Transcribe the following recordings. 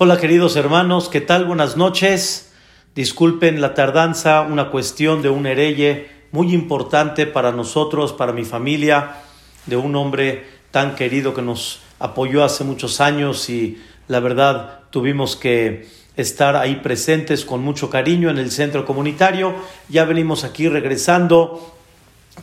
Hola queridos hermanos, ¿qué tal? Buenas noches. Disculpen la tardanza, una cuestión de un hereye muy importante para nosotros, para mi familia, de un hombre tan querido que nos apoyó hace muchos años y la verdad tuvimos que estar ahí presentes con mucho cariño en el centro comunitario. Ya venimos aquí regresando.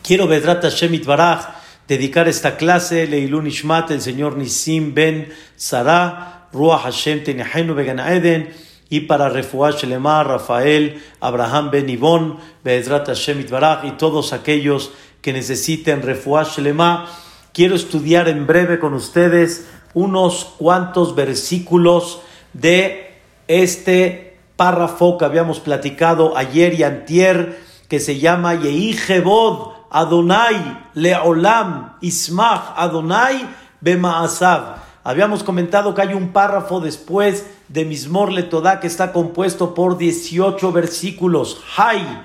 Quiero, Vedrata Shemit Baraj, dedicar esta clase, Leilun Ishmat, el señor Nisim Ben Sarah, Ruach Hashem Tenehenu Began Eden, y para Refuah Shelema, Rafael, Abraham Ben Ibon, Be'ezrat Hashem Itbaraj, y todos aquellos que necesiten Refuah Shelema. Quiero estudiar en breve con ustedes unos cuantos versículos de este párrafo que habíamos platicado ayer y antier, que se llama Yehi Adonai Leolam Ismach Adonai Bemaasav. Habíamos comentado que hay un párrafo después de Mismor Letodá que está compuesto por 18 versículos, hay,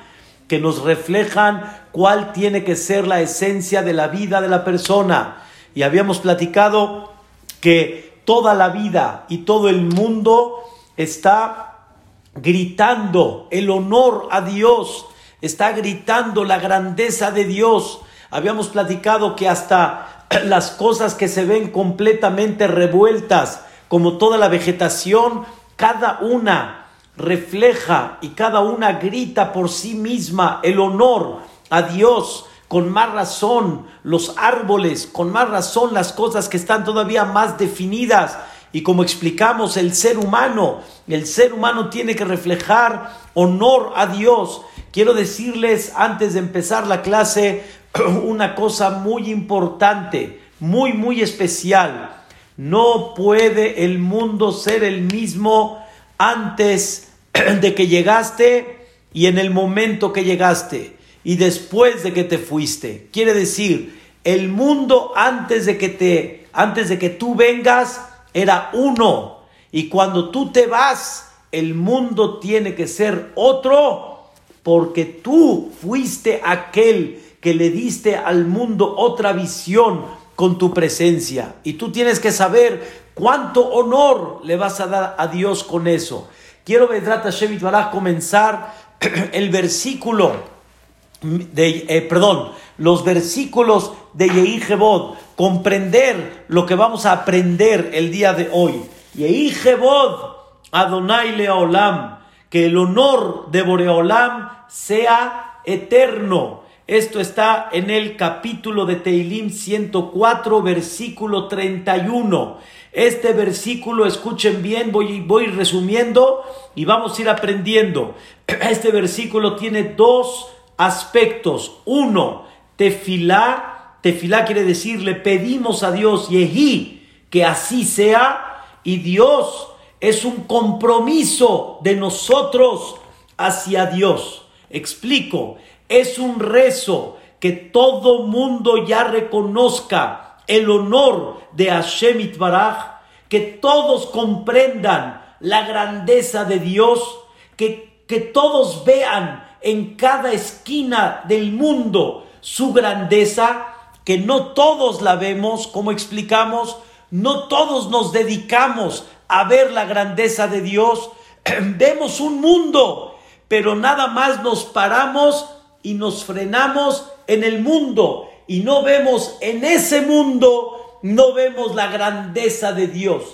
que nos reflejan cuál tiene que ser la esencia de la vida de la persona. Y habíamos platicado que toda la vida y todo el mundo está gritando el honor a Dios, está gritando la grandeza de Dios. Habíamos platicado que hasta las cosas que se ven completamente revueltas, como toda la vegetación, cada una refleja y cada una grita por sí misma el honor a Dios. Con más razón los árboles, con más razón las cosas que están todavía más definidas. Y como explicamos, el ser humano, el ser humano tiene que reflejar honor a Dios. Quiero decirles antes de empezar la clase una cosa muy importante, muy, muy especial. No puede el mundo ser el mismo antes de que llegaste y en el momento que llegaste y después de que te fuiste. Quiere decir, el mundo antes de que te antes de que tú vengas era uno y cuando tú te vas, el mundo tiene que ser otro porque tú fuiste aquel que le diste al mundo otra visión con tu presencia. Y tú tienes que saber cuánto honor le vas a dar a Dios con eso. Quiero, Vedrat Hashem a comenzar el versículo de, eh, perdón, los versículos de Yehijebod, comprender lo que vamos a aprender el día de hoy. Yehijebod, Adonai Leolam, que el honor de Boreolam sea eterno. Esto está en el capítulo de Teilim 104, versículo 31. Este versículo, escuchen bien, voy, voy resumiendo y vamos a ir aprendiendo. Este versículo tiene dos aspectos. Uno, tefilá. Tefilá quiere decir, le pedimos a Dios, Yehi, que así sea. Y Dios es un compromiso de nosotros hacia Dios. Explico es un rezo que todo mundo ya reconozca el honor de Hashem Itbaraj, que todos comprendan la grandeza de Dios, que, que todos vean en cada esquina del mundo su grandeza, que no todos la vemos, como explicamos, no todos nos dedicamos a ver la grandeza de Dios, vemos un mundo, pero nada más nos paramos y nos frenamos en el mundo y no vemos en ese mundo, no vemos la grandeza de Dios.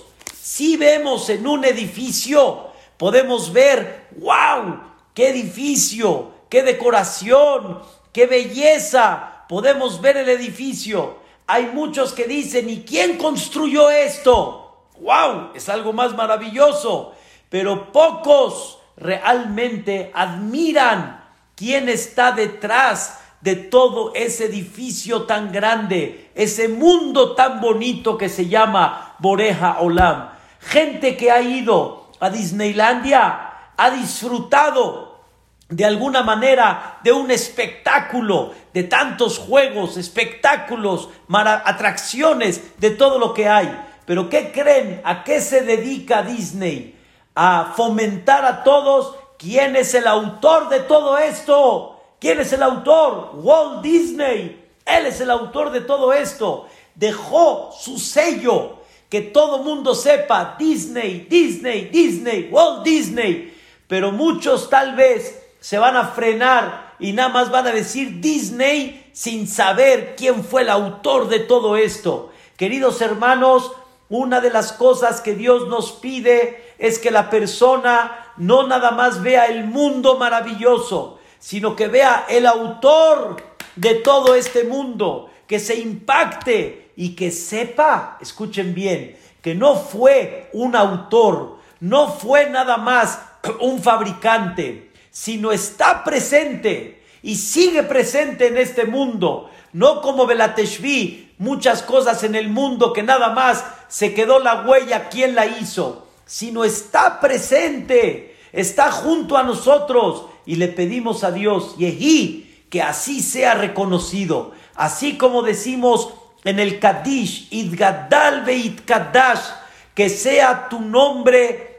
Si vemos en un edificio, podemos ver, wow, qué edificio, qué decoración, qué belleza, podemos ver el edificio. Hay muchos que dicen, ¿y quién construyó esto? ¡Wow! Es algo más maravilloso. Pero pocos realmente admiran quién está detrás de todo ese edificio tan grande, ese mundo tan bonito que se llama Boreja Olam. Gente que ha ido a Disneylandia, ha disfrutado de alguna manera de un espectáculo, de tantos juegos, espectáculos, atracciones, de todo lo que hay. Pero ¿qué creen? ¿A qué se dedica Disney? A fomentar a todos ¿Quién es el autor de todo esto? ¿Quién es el autor? Walt Disney. Él es el autor de todo esto. Dejó su sello. que todo mundo sepa Disney, Disney, Disney, Walt Disney, pero muchos tal vez se van a frenar y nada más van a decir Disney sin saber quién fue el autor de todo esto. Queridos hermanos, una de las cosas que Dios nos pide es que la persona no nada más vea el mundo maravilloso, sino que vea el autor de todo este mundo, que se impacte y que sepa, escuchen bien, que no fue un autor, no fue nada más un fabricante, sino está presente y sigue presente en este mundo, no como Belateshvi, muchas cosas en el mundo que nada más se quedó la huella, quién la hizo, sino está presente, está junto a nosotros y le pedimos a Dios, Yehi, que así sea reconocido, así como decimos en el Kadish, Idgadal Beit Kadash, que sea tu nombre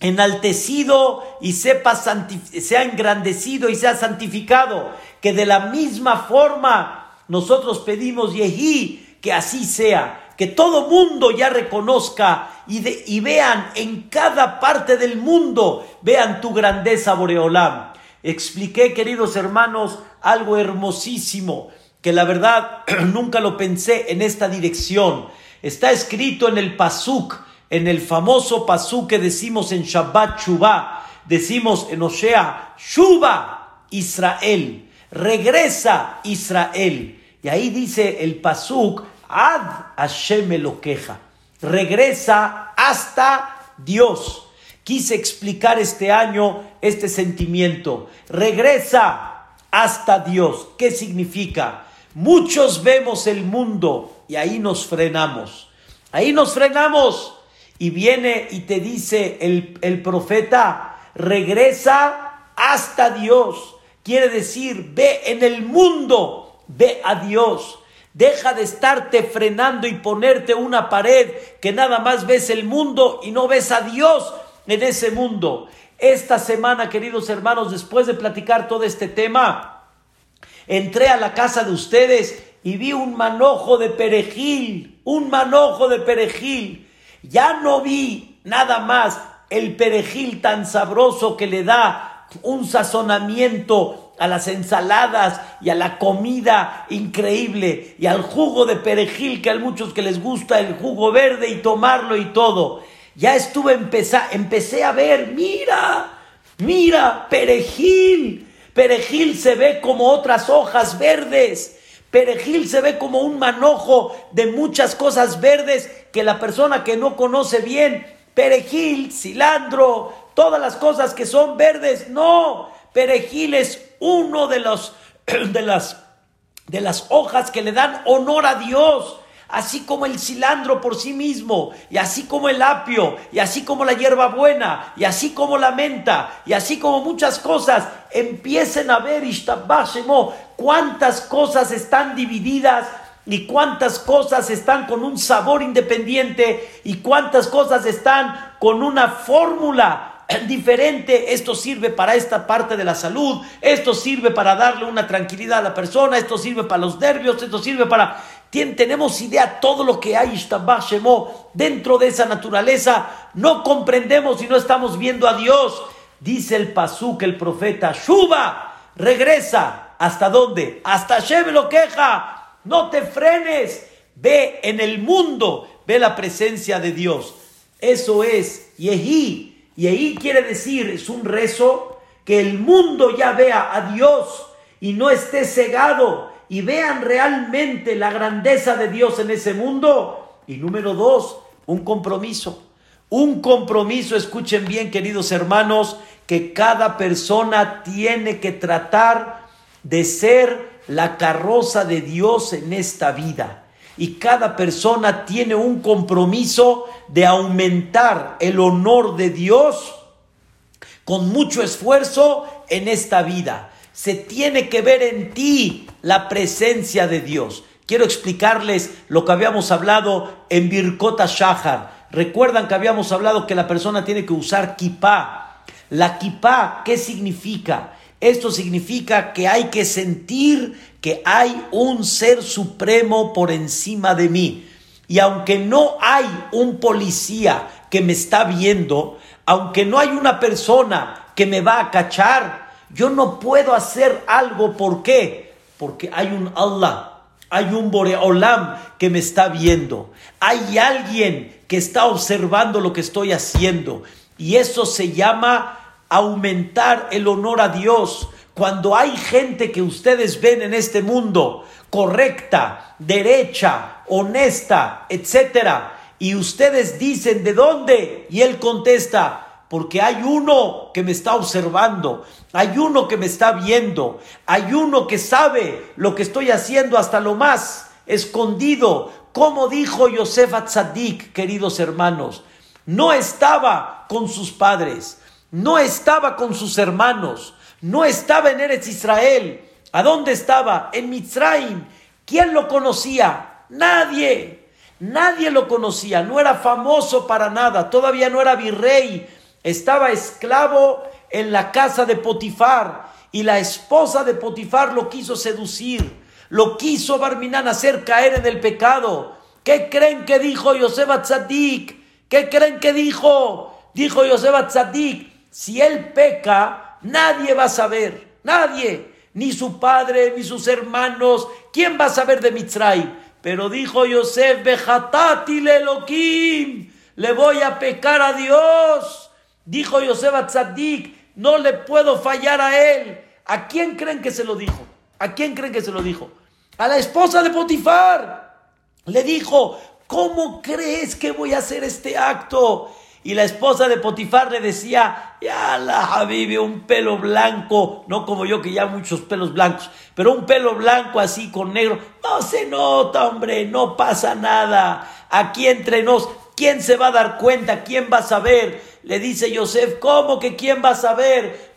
enaltecido y sepa sea engrandecido y sea santificado. Que de la misma forma nosotros pedimos, Yehi, que así sea. Que todo mundo ya reconozca y, vean en cada parte del mundo, vean tu grandeza, Boreolam. Expliqué, queridos hermanos, algo hermosísimo, que la verdad nunca lo pensé en esta dirección. Está escrito en el Pasuk, en el famoso pasú que decimos en Shabbat Shuvah, decimos en Osea, Shuba Israel, regresa Israel. Y ahí dice el pasuk, Ad Hashem lo queja, regresa hasta Dios. Quise explicar este año este sentimiento, regresa hasta Dios. ¿Qué significa? Muchos vemos el mundo y ahí nos frenamos. Ahí nos frenamos y viene y te dice el, el profeta, regresa hasta Dios. Quiere decir, ve en el mundo, ve a Dios. Deja de estarte frenando y ponerte una pared que nada más ves el mundo y no ves a Dios en ese mundo. Esta semana, queridos hermanos, después de platicar todo este tema, entré a la casa de ustedes y vi un manojo de perejil, un manojo de perejil. Ya no vi nada más el perejil tan sabroso que le da un sazonamiento a las ensaladas y a la comida increíble y al jugo de perejil que a muchos que les gusta el jugo verde y tomarlo y todo. Ya estuve empecé, empecé a ver, mira, mira, perejil. Perejil se ve como otras hojas verdes. Perejil se ve como un manojo de muchas cosas verdes que la persona que no conoce bien, perejil, cilantro, todas las cosas que son verdes, no, perejil es uno de los de las de las hojas que le dan honor a Dios así como el cilantro por sí mismo, y así como el apio, y así como la hierbabuena, y así como la menta, y así como muchas cosas, empiecen a ver, cuántas cosas están divididas y cuántas cosas están con un sabor independiente y cuántas cosas están con una fórmula diferente. Esto sirve para esta parte de la salud, esto sirve para darle una tranquilidad a la persona, esto sirve para los nervios, esto sirve para tenemos idea todo lo que hay dentro de esa naturaleza. No comprendemos y no estamos viendo a Dios. Dice el Pasuk, el profeta, Shuba, regresa. ¿Hasta dónde? Hasta Hashem lo queja. No te frenes. Ve en el mundo, ve la presencia de Dios. Eso es Yehi. Yehi quiere decir, es un rezo que el mundo ya vea a Dios y no esté cegado y vean realmente la grandeza de Dios en ese mundo. Y número dos, un compromiso. Un compromiso, escuchen bien queridos hermanos, que cada persona tiene que tratar de ser la carroza de Dios en esta vida. Y cada persona tiene un compromiso de aumentar el honor de Dios con mucho esfuerzo en esta vida se tiene que ver en ti la presencia de Dios. Quiero explicarles lo que habíamos hablado en Birkota Shahar. Recuerdan que habíamos hablado que la persona tiene que usar kippah. La kippah, ¿qué significa? Esto significa que hay que sentir que hay un ser supremo por encima de mí. Y aunque no hay un policía que me está viendo, aunque no hay una persona que me va a cachar, yo no puedo hacer algo. ¿Por qué? Porque hay un Allah, hay un Boreolam que me está viendo. Hay alguien que está observando lo que estoy haciendo. Y eso se llama aumentar el honor a Dios. Cuando hay gente que ustedes ven en este mundo correcta, derecha, honesta, etcétera, y ustedes dicen de dónde, y él contesta, porque hay uno que me está observando, hay uno que me está viendo, hay uno que sabe lo que estoy haciendo hasta lo más escondido, como dijo Yosef Atzadik, queridos hermanos, no estaba con sus padres, no estaba con sus hermanos, no estaba en Eretz Israel. ¿A dónde estaba? En Mitzrayim. ¿Quién lo conocía? Nadie. Nadie lo conocía. No era famoso para nada. Todavía no era virrey. Estaba esclavo en la casa de Potifar. Y la esposa de Potifar lo quiso seducir. Lo quiso Barminan hacer caer en el pecado. ¿Qué creen que dijo Yosef? ¿Qué creen que dijo? Dijo Yosef Tzadik si él peca, nadie va a saber, nadie, ni su padre, ni sus hermanos, ¿quién va a saber de Mitzray? Pero dijo Yosef, Bejatati Elohim, le voy a pecar a Dios. Dijo Yosef a Tzadik, no le puedo fallar a él. ¿A quién creen que se lo dijo? ¿A quién creen que se lo dijo? A la esposa de Potifar. Le dijo, ¿cómo crees que voy a hacer este acto? Y la esposa de Potifar le decía, ya la Habibi, un pelo blanco, no como yo que ya muchos pelos blancos, pero un pelo blanco así con negro, no se nota, hombre, no pasa nada. Aquí entre nos, ¿quién se va a dar cuenta? ¿Quién va a saber? Le dice Yosef, ¿cómo que quién va a saber?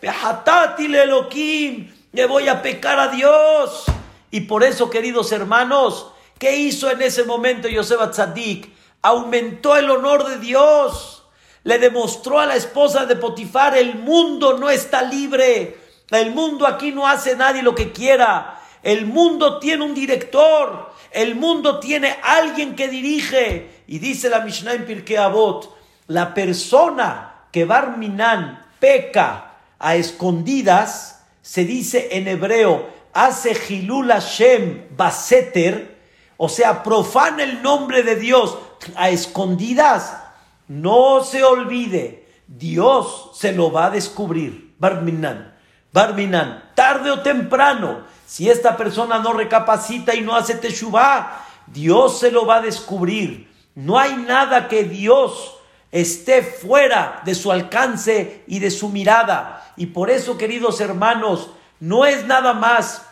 le voy a pecar a Dios. Y por eso, queridos hermanos, ¿qué hizo en ese momento Yosef Atzadik? Aumentó el honor de Dios le demostró a la esposa de Potifar, el mundo no está libre, el mundo aquí no hace nadie lo que quiera, el mundo tiene un director, el mundo tiene alguien que dirige. Y dice la Mishnah en Pirkei Avot, la persona que Barminan peca a escondidas, se dice en hebreo, hace Hilul Hashem Baseter, o sea, profana el nombre de Dios a escondidas no se olvide, Dios se lo va a descubrir. Barminan, Barminan, tarde o temprano, si esta persona no recapacita y no hace teshuvah, Dios se lo va a descubrir. No hay nada que Dios esté fuera de su alcance y de su mirada. Y por eso, queridos hermanos, no es nada más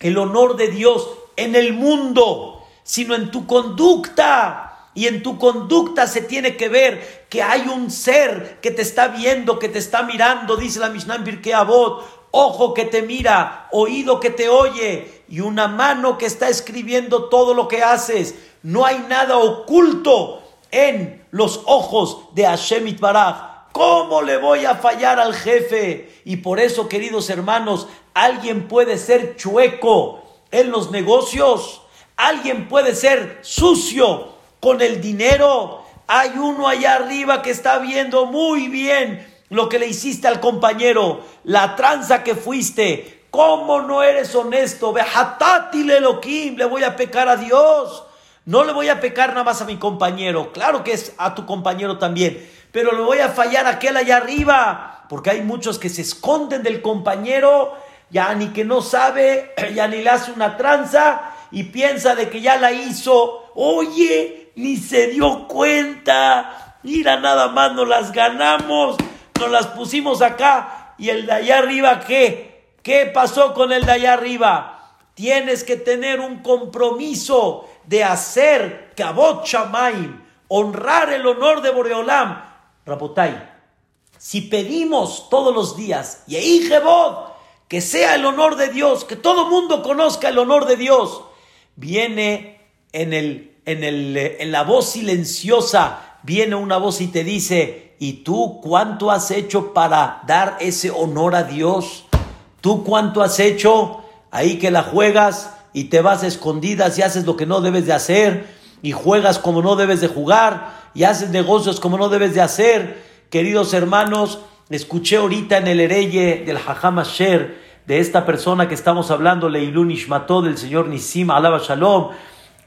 el honor de Dios en el mundo, sino en tu conducta y en tu conducta se tiene que ver que hay un ser que te está viendo, que te está mirando, dice la Mishnah en Avot, ojo que te mira, oído que te oye y una mano que está escribiendo todo lo que haces. No hay nada oculto en los ojos de Hashem Itbaraj. ¿Cómo le voy a fallar al jefe? Y por eso, queridos hermanos, alguien puede ser chueco en los negocios, alguien puede ser sucio con el dinero. Hay uno allá arriba que está viendo muy bien lo que le hiciste al compañero, la tranza que fuiste. ¿Cómo no eres honesto? Le voy a pecar a Dios. No le voy a pecar nada más a mi compañero. Claro que es a tu compañero también. Pero le voy a fallar a aquel allá arriba. Porque hay muchos que se esconden del compañero, ya ni que no sabe, ya ni le hace una tranza y piensa de que ya la hizo. Oye, ni se dio cuenta. Mira, nada más nos las ganamos, nos las pusimos acá. ¿Y el de allá arriba qué? ¿Qué pasó con el de allá arriba? Tienes que tener un compromiso de hacer Kabot Shamaim, honrar el honor de Boreolam. Rabotai, si pedimos todos los días, y que sea el honor de Dios, que todo mundo conozca el honor de Dios, viene en el en, el, en la voz silenciosa viene una voz y te dice, ¿y tú cuánto has hecho para dar ese honor a Dios? ¿Tú cuánto has hecho? Ahí que la juegas y te vas a escondidas y haces lo que no debes de hacer. y juegas como no debes de jugar y haces negocios como no debes de hacer. Queridos hermanos, escuché ahorita en el hereye del Hajam Asher, de esta persona que estamos hablando, Leilun Ishmató, del señor Nisim Alaba Shalom,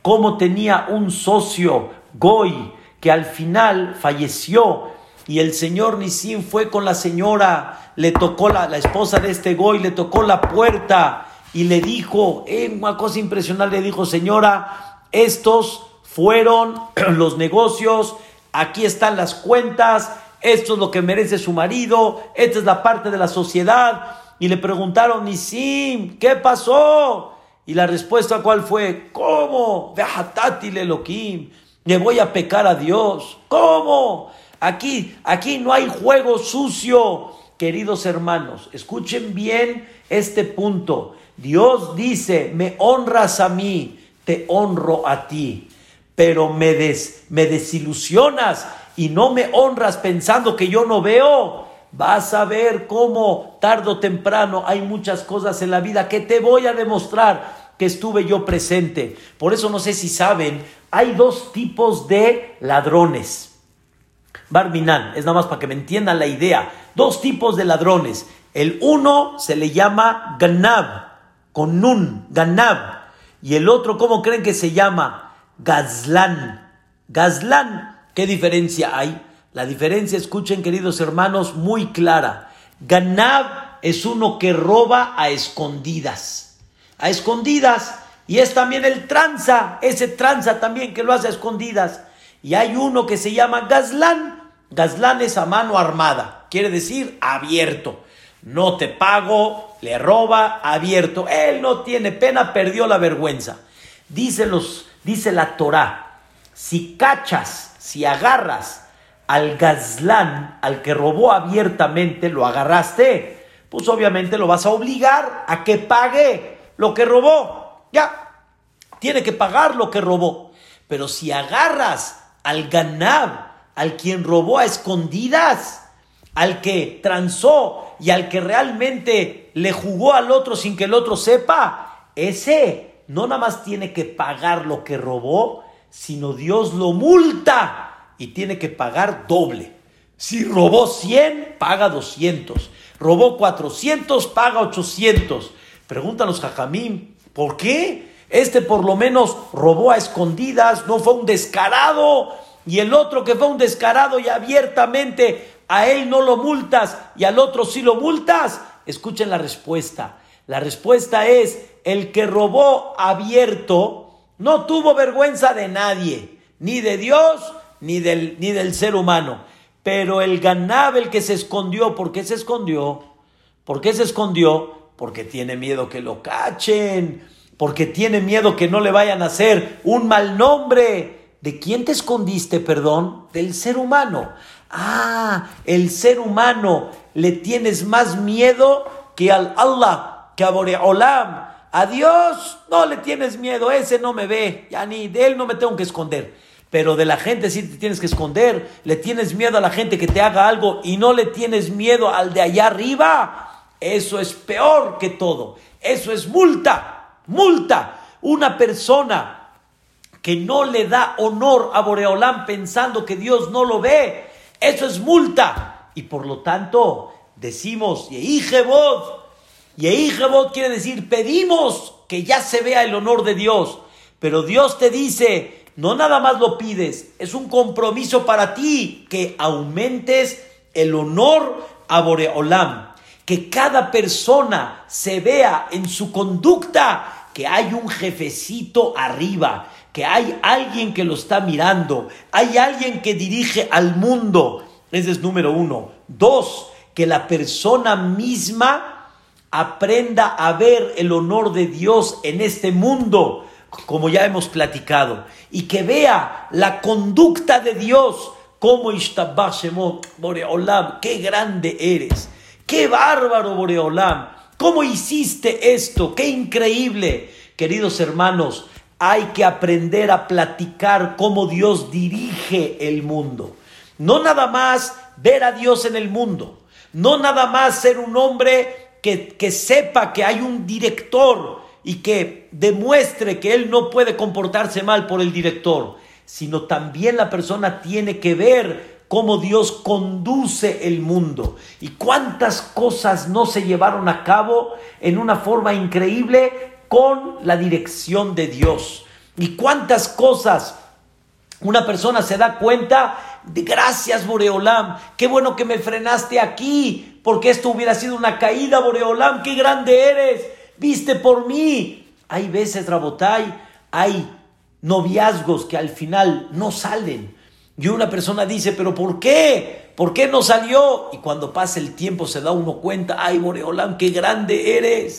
cómo tenía un socio, Goy, que al final falleció y el señor Nisim fue con la señora, le tocó la, la esposa de este Goy, le tocó la puerta y le dijo, eh, una cosa impresionante, le dijo, señora, estos fueron los negocios, aquí están las cuentas, esto es lo que merece su marido, esta es la parte de la sociedad. Y le preguntaron, Nisim, ¿qué pasó? Y la respuesta cuál fue, ¿cómo? le voy a pecar a Dios. ¿Cómo? Aquí, aquí no hay juego sucio. Queridos hermanos, escuchen bien este punto. Dios dice, me honras a mí, te honro a ti, pero me, des, me desilusionas y no me honras pensando que yo no veo. Vas a ver cómo tarde o temprano hay muchas cosas en la vida que te voy a demostrar que estuve yo presente. Por eso no sé si saben, hay dos tipos de ladrones. Barminan, es nada más para que me entiendan la idea. Dos tipos de ladrones. El uno se le llama Ganab, con Nun, Ganab. Y el otro, ¿cómo creen que se llama? Gazlan. Gazlan, ¿qué diferencia hay? La diferencia, escuchen queridos hermanos, muy clara. Ganab es uno que roba a escondidas. A escondidas. Y es también el tranza, ese tranza también que lo hace a escondidas. Y hay uno que se llama Gazlán. Gazlán es a mano armada, quiere decir abierto no te pago, le roba abierto. Él no tiene pena, perdió la vergüenza. Dice, los, dice la Torah, si cachas, si agarras al gazlán, al que robó abiertamente, lo agarraste, pues obviamente lo vas a obligar a que pague lo que robó. Ya, tiene que pagar lo que robó. Pero si agarras al ganab, al quien robó a escondidas, al que transó y al que realmente le jugó al otro sin que el otro sepa, ese no nada más tiene que pagar lo que robó, sino Dios lo multa y tiene que pagar doble. Si robó 100, paga 200. Robó 400, paga 800. Pregúntanos, Jajamín, ¿por qué? Este por lo menos robó a escondidas, no fue un descarado. Y el otro que fue un descarado y abiertamente a él no lo multas y al otro sí lo multas? Escuchen la respuesta. La respuesta es, el que robó abierto no tuvo vergüenza de nadie, ni de Dios, ni del, ni del ser humano. Pero el ganab, el que se escondió, ¿por qué se escondió? ¿Por qué se escondió? Porque tiene miedo que lo cachen, porque tiene miedo que no le vayan a hacer un mal nombre. ¿De quién te escondiste, perdón? Del ser humano. Ah, el ser humano le tienes más miedo que al Allah, que a Boreolam. A Dios no le tienes miedo, ese no me ve, ya ni de él no me tengo que esconder. Pero de la gente sí te tienes que esconder, le tienes miedo a la gente que te haga algo y no le tienes miedo al de allá arriba. Eso es peor que todo. Eso es multa, multa. Una persona que no le da honor a Boreolam pensando que Dios no lo ve, eso es multa. Y por lo tanto, decimos, Yehijebod. Yehijebod quiere decir, pedimos que ya se vea el honor de Dios. Pero Dios te dice, no nada más lo pides, es un compromiso para ti que aumentes el honor a Boreolam. Que cada persona se vea en su conducta que hay un jefecito arriba, que hay alguien que lo está mirando, hay alguien que dirige al mundo. Ese es número uno. Dos, que la persona misma aprenda a ver el honor de Dios en este mundo, como ya hemos platicado, y que vea la conducta de Dios, como Ishtabashemot, Boreolam, qué grande eres, qué bárbaro Boreolam, cómo hiciste esto, qué increíble. Queridos hermanos, hay que aprender a platicar cómo Dios dirige el mundo. No nada más ver a Dios en el mundo, no nada más ser un hombre que, que sepa que hay un director y que demuestre que él no puede comportarse mal por el director, sino también la persona tiene que ver cómo Dios conduce el mundo. Y cuántas cosas no se llevaron a cabo en una forma increíble con la dirección de Dios. Y cuántas cosas una persona se da cuenta de gracias Boreolam, qué bueno que me frenaste aquí, porque esto hubiera sido una caída Boreolam, qué grande eres, viste por mí. Hay veces, Rabotai, hay noviazgos que al final no salen. Y una persona dice, pero ¿por qué? ¿Por qué no salió? Y cuando pasa el tiempo se da uno cuenta, ay Boreolam, qué grande eres,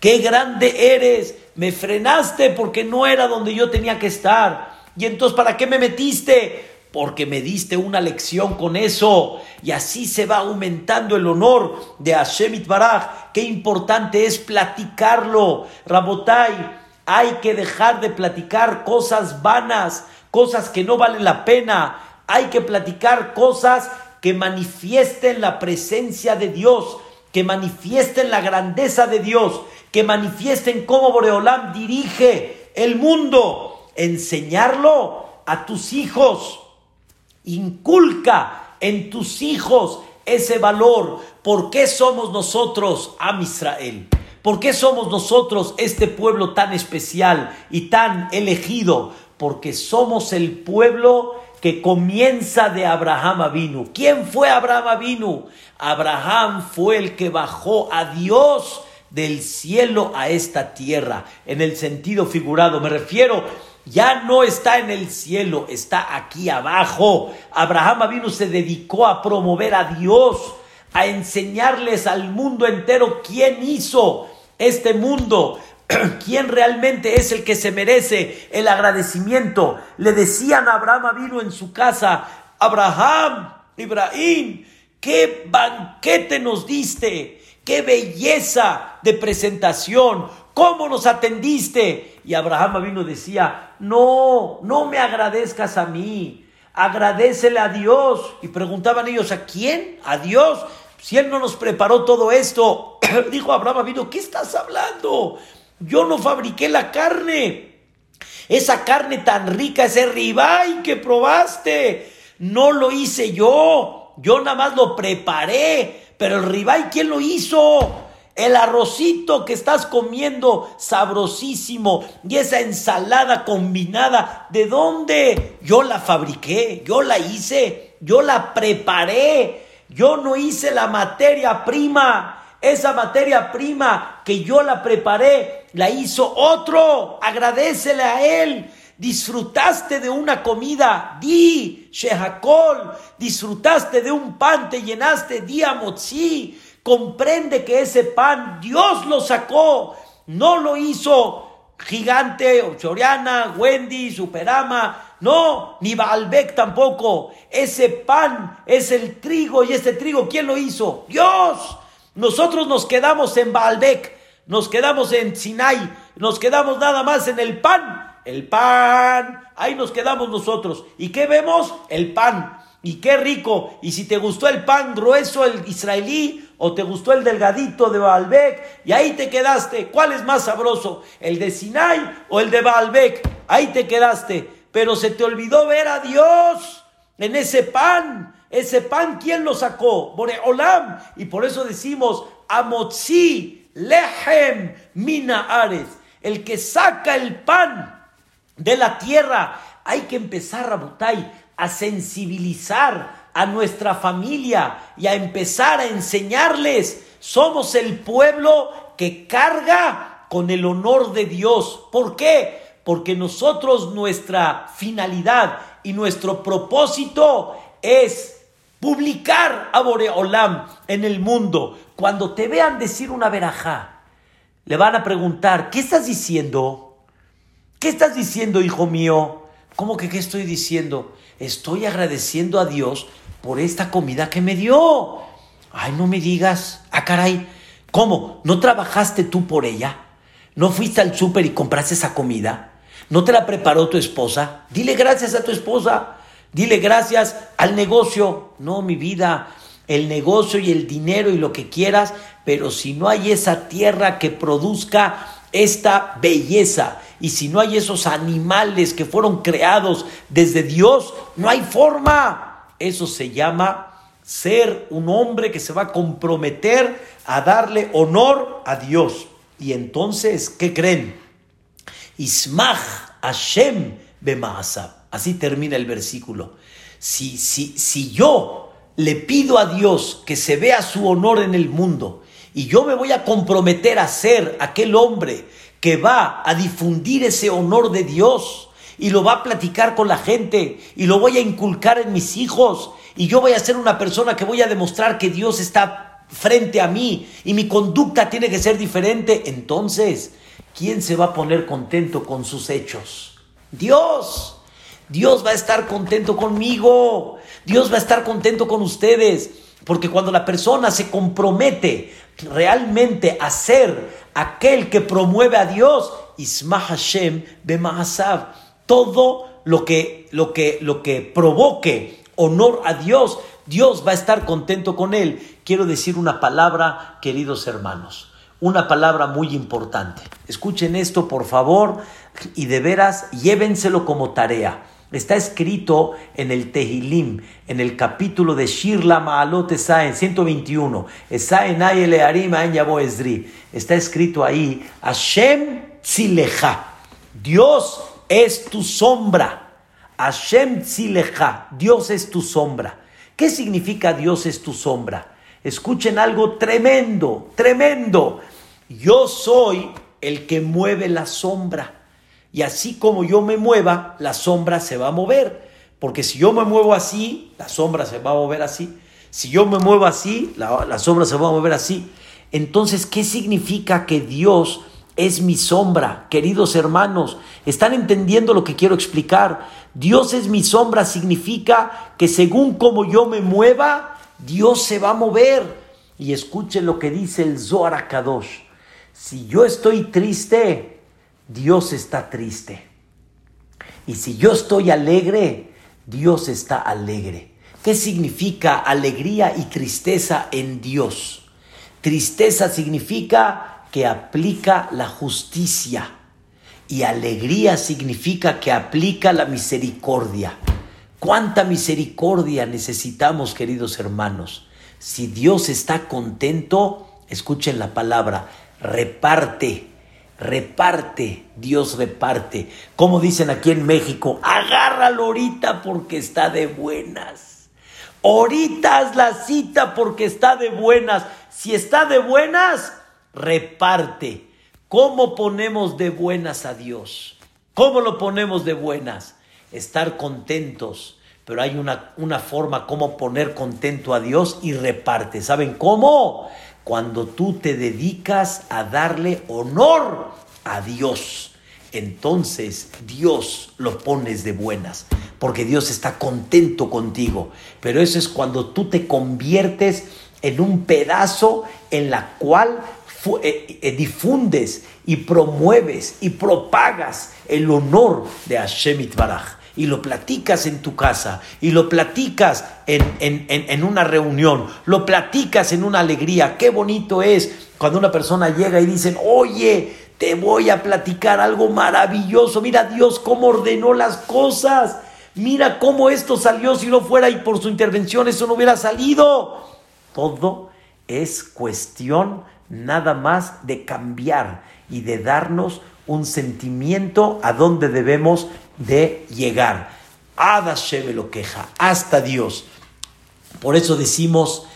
qué grande eres, me frenaste porque no era donde yo tenía que estar. Y entonces, ¿para qué me metiste? Porque me diste una lección con eso. Y así se va aumentando el honor de Hashem Baraj. Qué importante es platicarlo. Rabotai, hay que dejar de platicar cosas vanas, cosas que no valen la pena. Hay que platicar cosas que manifiesten la presencia de Dios, que manifiesten la grandeza de Dios, que manifiesten cómo Boreolam dirige el mundo enseñarlo a tus hijos. Inculca en tus hijos ese valor. ¿Por qué somos nosotros Am Israel? ¿Por qué somos nosotros este pueblo tan especial y tan elegido? Porque somos el pueblo que comienza de Abraham Avinu. ¿Quién fue Abraham Avinu? Abraham fue el que bajó a Dios del cielo a esta tierra, en el sentido figurado. Me refiero ya no está en el cielo, está aquí abajo. Abraham vino, se dedicó a promover a Dios, a enseñarles al mundo entero quién hizo este mundo, quién realmente es el que se merece el agradecimiento. Le decían a Abraham vino en su casa, Abraham, Ibrahim, qué banquete nos diste, qué belleza de presentación, cómo nos atendiste. Y Abraham vino decía, no, no me agradezcas a mí, agradecele a Dios. Y preguntaban ellos, ¿a quién? A Dios. Si Él no nos preparó todo esto, dijo Abraham vino, ¿qué estás hablando? Yo no fabriqué la carne. Esa carne tan rica, ese ribay que probaste, no lo hice yo. Yo nada más lo preparé. Pero el ribay, ¿quién lo hizo? el arrocito que estás comiendo sabrosísimo y esa ensalada combinada, ¿de dónde? Yo la fabriqué, yo la hice, yo la preparé, yo no hice la materia prima. Esa materia prima que yo la preparé, la hizo otro. Agradecele a él. Disfrutaste de una comida, di, Shehakol. Disfrutaste de un pan, te llenaste, di, Amotzi comprende que ese pan Dios lo sacó, no lo hizo Gigante, Choriana, Wendy, Superama, no, ni Baalbec tampoco. Ese pan es el trigo y ese trigo, ¿quién lo hizo? Dios. Nosotros nos quedamos en Baalbec, nos quedamos en Sinai, nos quedamos nada más en el pan. El pan, ahí nos quedamos nosotros. ¿Y qué vemos? El pan. Y qué rico. Y si te gustó el pan grueso, el israelí, o te gustó el delgadito de Baalbec, y ahí te quedaste. ¿Cuál es más sabroso? ¿El de Sinai o el de Baalbec? Ahí te quedaste. Pero se te olvidó ver a Dios en ese pan. Ese pan, ¿quién lo sacó? Boreolam. Y por eso decimos, Amotzi, Lehem, Mina Ares. El que saca el pan de la tierra. Hay que empezar, a Rabotai, a sensibilizar a nuestra familia y a empezar a enseñarles. Somos el pueblo que carga con el honor de Dios. ¿Por qué? Porque nosotros nuestra finalidad y nuestro propósito es publicar a Boreolam en el mundo. Cuando te vean decir una verajá, le van a preguntar, ¿qué estás diciendo? ¿Qué estás diciendo, hijo mío? ¿Cómo que qué estoy diciendo? estoy agradeciendo a Dios por esta comida que me dio. Ay, no me digas, ah, caray, ¿cómo? ¿No trabajaste tú por ella? ¿No fuiste al súper y compraste esa comida? ¿No te la preparó tu esposa? Dile gracias a tu esposa. Dile gracias al negocio. No, mi vida, el negocio y el dinero y lo que quieras, pero si no hay esa tierra que produzca esta belleza. Y si no hay esos animales que fueron creados desde Dios, no hay forma. Eso se llama ser un hombre que se va a comprometer a darle honor a Dios. Y entonces, ¿qué creen? Ismach Hashem bemaasab. Así termina el versículo. Si, si, si yo le pido a Dios que se vea su honor en el mundo y yo me voy a comprometer a ser aquel hombre que va a difundir ese honor de Dios y lo va a platicar con la gente y lo voy a inculcar en mis hijos y yo voy a ser una persona que voy a demostrar que Dios está frente a mí y mi conducta tiene que ser diferente, entonces, ¿quién se va a poner contento con sus hechos? Dios. Dios va a estar contento conmigo. Dios va a estar contento con ustedes. Porque cuando la persona se compromete realmente a ser aquel que promueve a Dios, Isma Hashem Bemaasav, todo lo que, lo, que, lo que provoque honor a Dios, Dios va a estar contento con él. Quiero decir una palabra, queridos hermanos, una palabra muy importante. Escuchen esto, por favor, y de veras llévenselo como tarea. Está escrito en el Tehilim, en el capítulo de Shirla Maalot 121. En Yabo Esdri. Está escrito ahí, Hashem Tzileja. Dios es tu sombra. Hashem Tzileja. Dios es tu sombra. ¿Qué significa Dios es tu sombra? Escuchen algo tremendo, tremendo. Yo soy el que mueve la sombra. Y así como yo me mueva, la sombra se va a mover. Porque si yo me muevo así, la sombra se va a mover así. Si yo me muevo así, la, sombra se va a mover así. Entonces, ¿qué significa que Dios es mi sombra? Queridos hermanos, ¿están entendiendo lo que quiero explicar? Dios es mi sombra significa que según como yo me mueva, Dios se va a mover. Y escuchen lo que dice el Zohar Kadosh. Si yo estoy triste, Dios está triste. Y si yo estoy alegre, Dios está alegre. ¿Qué significa alegría y tristeza en Dios? Tristeza significa que aplica la justicia y alegría significa que aplica la misericordia. ¿Cuánta misericordia necesitamos, queridos hermanos? Si Dios está contento, escuchen la palabra, reparte reparte, Dios reparte. Como dicen aquí en México, agárralo ahorita porque está de buenas. Ahorita es la cita porque está de buenas. Si está de buenas, reparte. ¿Cómo ponemos de buenas a Dios? ¿Cómo lo ponemos de buenas? Estar contentos. Pero hay una, una forma como poner contento a Dios y reparte. ¿Saben cómo? Cuando tú te dedicas a darle honor a Dios. Entonces Dios lo pones de buenas, porque Dios está contento contigo. Pero eso es cuando tú te conviertes en un pedazo en la cual eh, eh, difundes y promueves y propagas el honor de Hashem Baraj y lo platicas en tu casa, y lo platicas en, en, una reunión, lo platicas en una alegría. Qué bonito es cuando una persona llega y dicen, oye, te voy a platicar algo maravilloso. Mira Dios cómo ordenó las cosas. Mira cómo esto salió si no fuera y por su intervención eso no hubiera salido. Todo es cuestión nada más de cambiar y de darnos un sentimiento a donde debemos de llegar. Adashem lo queja, hasta Dios. Por eso decimos,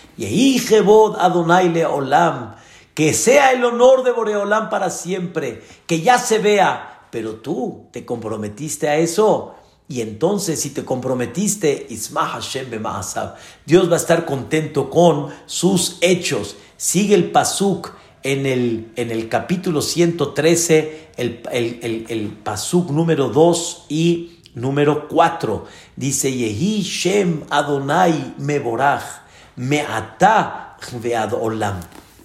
Adonai Olam, que sea el honor de Boreolam para siempre, que ya se vea, pero tú te comprometiste a eso. Y entonces, si te comprometiste, Hashem Dios va a estar contento con sus hechos. Sigue el Pasuk en el, en el capítulo 113, el, el, el, pasuk número 2 y número 4. Dice, Yehi Shem Adonai Meborach, Me'ata Vead Olam.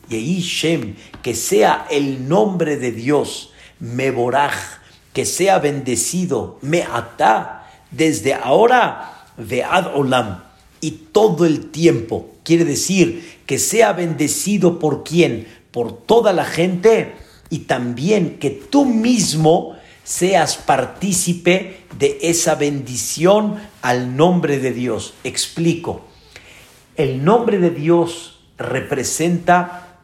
Yehi Shem, que sea el nombre de Dios, Meborach, que sea bendecido, Me'ata, desde ahora, Vead Olam. Y todo el tiempo, quiere decir que sea bendecido por quién, por toda la gente y también que tú mismo seas partícipe de esa bendición al nombre de Dios. Explico. El nombre de Dios representa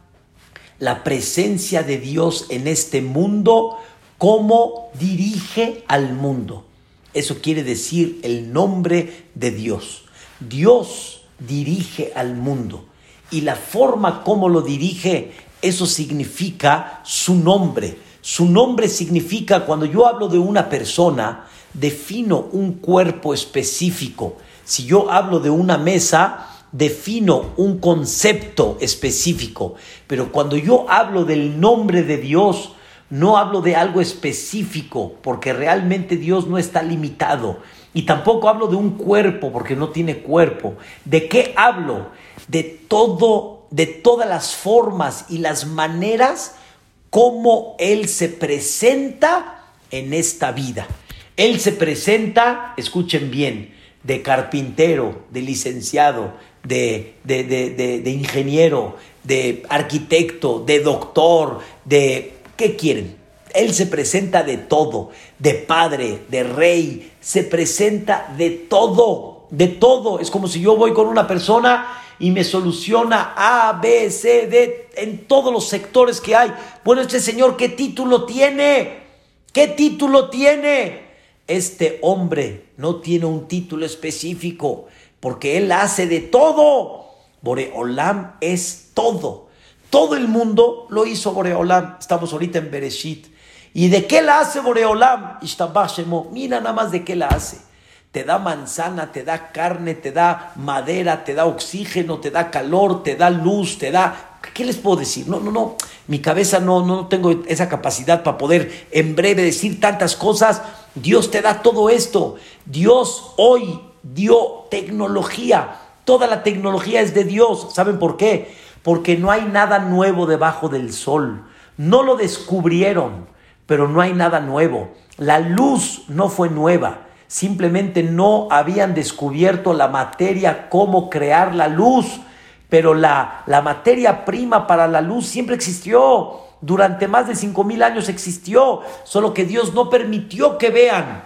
la presencia de Dios en este mundo, como dirige al mundo. Eso quiere decir el nombre de Dios. Dios dirige al mundo y la forma como lo dirige, eso significa su nombre. Su nombre significa, cuando yo hablo de una persona, defino un cuerpo específico. Si yo hablo de una mesa, defino un concepto específico. Pero cuando yo hablo del nombre de Dios, no hablo de algo específico, porque realmente Dios no está limitado. Y tampoco hablo de un cuerpo, porque no tiene cuerpo. ¿De qué hablo? De todo, de todas las formas y las maneras cómo Él se presenta en esta vida. Él se presenta, escuchen bien, de carpintero, de licenciado, de, de, ingeniero, de arquitecto, de doctor, de... ¿Qué quieren? Él se presenta de todo, de padre, de rey, se presenta de todo, de todo. Es como si yo voy con una persona y me soluciona A, B, C, D en todos los sectores que hay. Bueno, este señor, ¿qué título tiene? ¿Qué título tiene? Este hombre no tiene un título específico porque él hace de todo. Boreolam es todo. Todo el mundo lo hizo Boreolam. Estamos ahorita en Bereshit. ¿Y de qué la hace Boreolam? Mira nada más de qué la hace te da manzana, te da carne, te da madera, te da oxígeno, te da calor, te da luz, te da... ¿Qué les puedo decir? No, no, no. Mi cabeza no, no tengo esa capacidad para poder en breve decir tantas cosas. Dios te da todo esto. Dios hoy dio tecnología. Toda la tecnología es de Dios. ¿Saben por qué? Porque no hay nada nuevo debajo del sol. No lo descubrieron, pero no hay nada nuevo. La luz no fue nueva simplemente no habían descubierto la materia, cómo crear la luz, pero la, la materia prima para la luz siempre existió, durante más de cinco mil años existió, solo que Dios no permitió que vean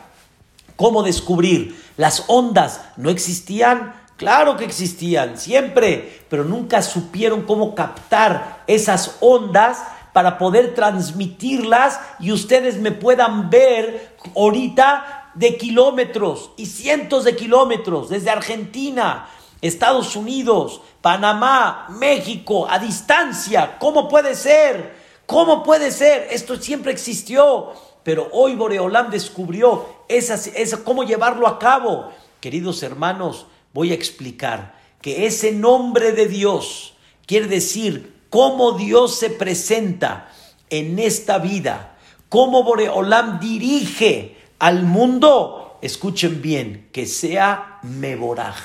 cómo descubrir. Las ondas no existían, claro que existían, siempre, pero nunca supieron cómo captar esas ondas para poder transmitirlas y ustedes me puedan ver ahorita de kilómetros y cientos de kilómetros desde Argentina, Estados Unidos, Panamá, México, a distancia. ¿Cómo puede ser? ¿Cómo puede ser? Esto siempre existió, pero hoy Boreolam descubrió esa, esa, cómo llevarlo a cabo. Queridos hermanos, voy a explicar que ese nombre de Dios quiere decir cómo Dios se presenta en esta vida, cómo Boreolam dirige al mundo, escuchen bien, que sea Meboraj,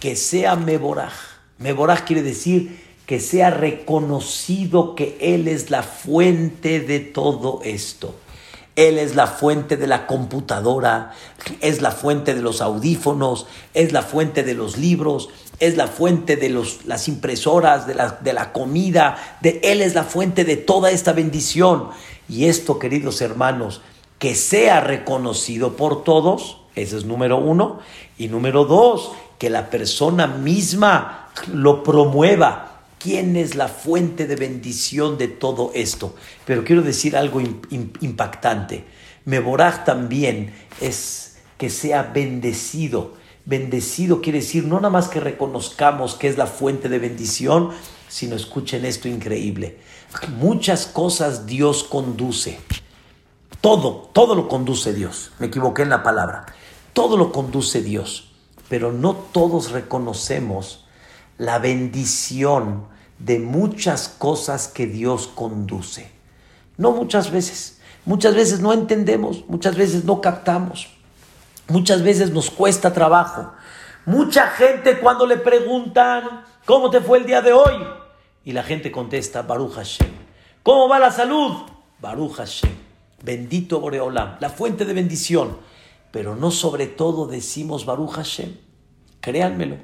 que sea Meboraj. Meboraj quiere decir que sea reconocido que Él es la fuente de todo esto. Él es la fuente de la computadora, es la fuente de los audífonos, es la fuente de los libros, es la fuente de los, las impresoras, de la, de la comida, de Él es la fuente de toda esta bendición. Y esto, queridos hermanos, que sea reconocido por todos, ese es número uno, y número dos, que la persona misma lo promueva. ¿Quién es la fuente de bendición de todo esto? Pero quiero decir algo impactante. Meboraj también es que sea bendecido. Bendecido quiere decir no nada más que reconozcamos que es la fuente de bendición, sino escuchen esto increíble. Muchas cosas Dios conduce. Todo, todo lo conduce Dios. Me equivoqué en la palabra. Todo lo conduce Dios. Pero no todos reconocemos la bendición de muchas cosas que Dios conduce. No muchas veces. Muchas veces no entendemos, muchas veces no captamos, muchas veces nos cuesta trabajo. Mucha gente cuando le preguntan, ¿cómo te fue el día de hoy? Y la gente contesta, Baruch Hashem. ¿Cómo va la salud? Baruch Hashem. Bendito Boreolam, la fuente de bendición. Pero no sobre todo decimos Baruch Hashem. Créanmelo.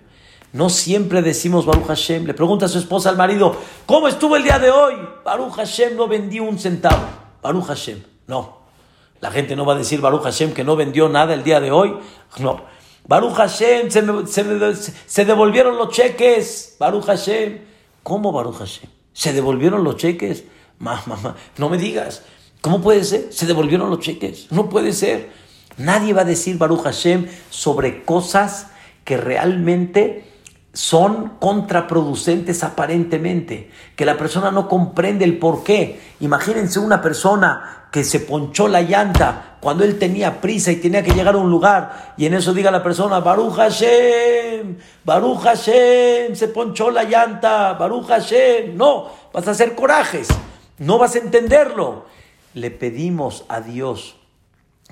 No siempre decimos Baruch Hashem. Le pregunta a su esposa al marido, ¿cómo estuvo el día de hoy? Baruch Hashem no vendió un centavo. Baruch Hashem. No. La gente no va a decir Baruch Hashem que no vendió nada el día de hoy. No. Baruch Hashem, se, devolvieron los cheques. Baruch Hashem. ¿Cómo Baruch Hashem? ¿Se devolvieron los cheques? Mamá, no me digas. ¿Cómo puede ser? ¿Se devolvieron los cheques? No puede ser. Nadie va a decir Baruch Hashem sobre cosas que realmente son contraproducentes aparentemente, que la persona no comprende el por qué. Imagínense una persona que se ponchó la llanta cuando él tenía prisa y tenía que llegar a un lugar y en eso diga la persona, Baruch Hashem, Baruch Hashem, se ponchó la llanta, Baruch Hashem. No, vas a hacer corajes, no vas a entenderlo. Le pedimos a Dios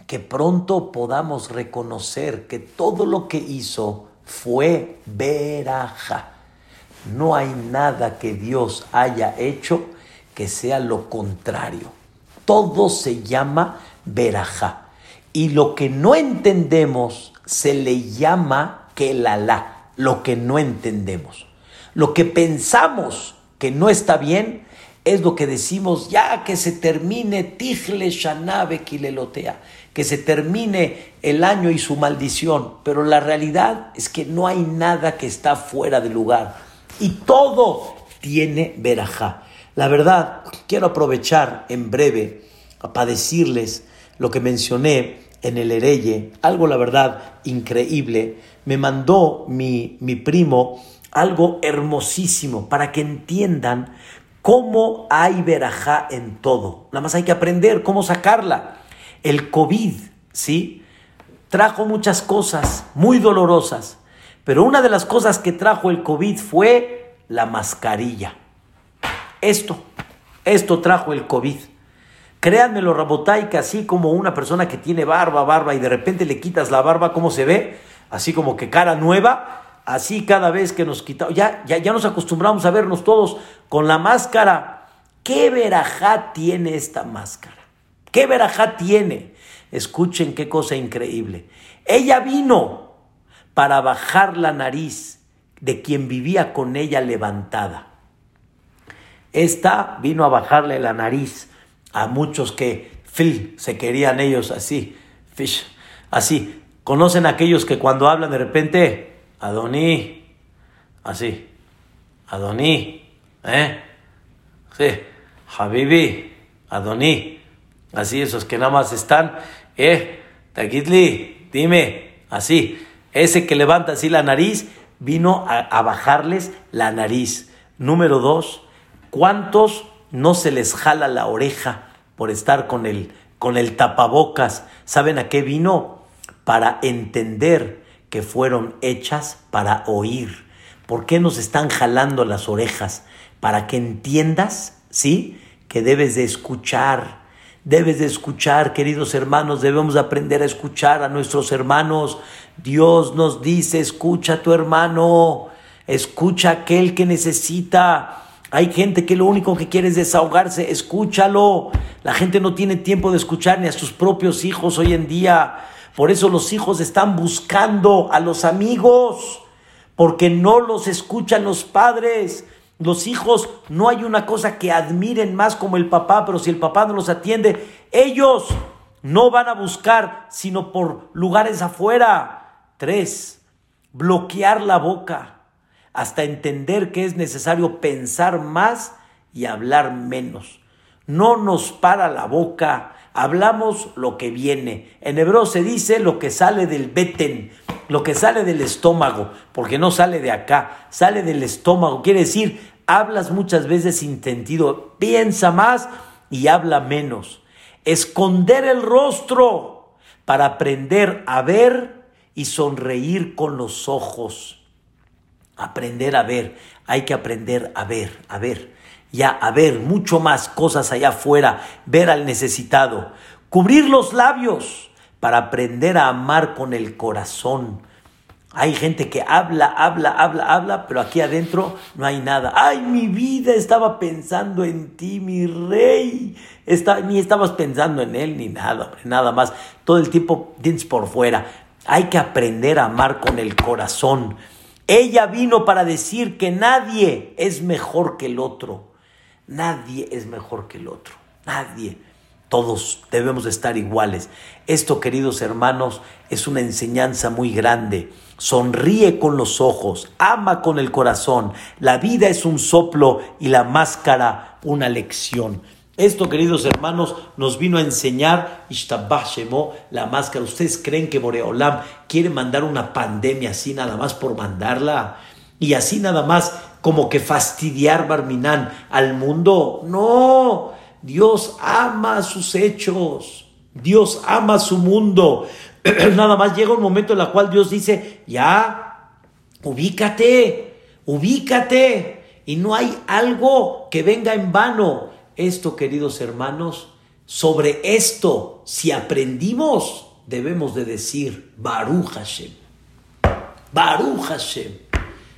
que pronto podamos reconocer que todo lo que hizo, fue veraja. No hay nada que Dios haya hecho que sea lo contrario. Todo se llama veraja. Y lo que no entendemos se le llama kelalá, lo que no entendemos. Lo que pensamos que no está bien es lo que decimos ya que se termine Tijle Shanabe Kilelotea que se termine el año y su maldición, pero la realidad es que no hay nada que está fuera de lugar y todo tiene verajá. La verdad, quiero aprovechar en breve para decirles lo que mencioné en el Hereye, algo la verdad increíble. Me mandó mi, mi primo algo hermosísimo para que entiendan cómo hay verajá en todo. Nada más hay que aprender cómo sacarla el COVID, ¿sí? Trajo muchas cosas muy dolorosas, pero una de las cosas que trajo el COVID fue la mascarilla. Esto, esto trajo el COVID. Créanmelo, Rabotay, que así como una persona que tiene barba, barba, y de repente le quitas la barba, ¿cómo se ve? Así como que cara nueva, así cada vez que nos quitamos, ya, ya, ya nos acostumbramos a vernos todos con la máscara. ¿Qué verajá tiene esta máscara? ¿Qué verajá tiene? Escuchen qué cosa increíble. Ella vino para bajar la nariz de quien vivía con ella levantada. Esta vino a bajarle la nariz a muchos que fil, se querían ellos así, fish, así. ¿Conocen aquellos que cuando hablan de repente, Adoní, así, Adoní, ¿eh? Sí, Habibi, Adoní. Así, esos que nada más están, eh, Taquitli, dime, así. Ese que levanta así la nariz, vino a, bajarles la nariz. Número dos, ¿cuántos no se les jala la oreja por estar con el, con el tapabocas? ¿Saben a qué vino? Para entender que fueron hechas para oír. ¿Por qué nos están jalando las orejas? Para que entiendas, ¿sí? Que debes de escuchar Debes de escuchar, queridos hermanos, debemos aprender a escuchar a nuestros hermanos. Dios nos dice, escucha a tu hermano, escucha a aquel que necesita. Hay gente que lo único que quiere es desahogarse, escúchalo. La gente no tiene tiempo de escuchar ni a sus propios hijos hoy en día. Por eso los hijos están buscando a los amigos, porque no los escuchan los padres. Los hijos no hay una cosa que admiren más como el papá, pero si el papá no los atiende, ellos no van a buscar sino por lugares afuera. Tres, bloquear la boca hasta entender que es necesario pensar más y hablar menos. No nos para la boca, hablamos lo que viene. En hebreo se dice lo que sale del beten, lo que sale del estómago, porque no sale de acá, sale del estómago. Quiere decir, hablas muchas veces sin sentido, piensa más y habla menos. Esconder el rostro para aprender a ver y sonreír con los ojos. Aprender a ver, hay que aprender a ver, a ver, ya a ver mucho más cosas allá afuera, ver al necesitado. Cubrir los labios para aprender a amar con el corazón. Hay gente que habla, habla, habla, habla, pero aquí adentro no hay nada. Ay, mi vida estaba pensando en ti, mi rey. ni estabas pensando en él ni nada, nada más. Todo el tiempo tienes por fuera. Hay que aprender a amar con el corazón. Ella vino para decir que nadie es mejor que el otro. Nadie es mejor que el otro. Nadie. Todos debemos de estar iguales. Esto, queridos hermanos, es una enseñanza muy grande. Sonríe con los ojos, ama con el corazón. La vida es un soplo y la máscara una lección. Esto, queridos hermanos, nos vino a enseñar la máscara. ¿Ustedes creen que Boreolam quiere mandar una pandemia así nada más por mandarla? Y así nada más como que fastidiar Barminán al mundo. No, Dios ama sus hechos. Dios ama su mundo. nada más llega un momento en el cual Dios dice, ya, ubícate, ubícate. Y no hay algo que venga en vano. Esto, queridos hermanos, sobre esto, si aprendimos, debemos de decir Baruch Hashem. Hashem.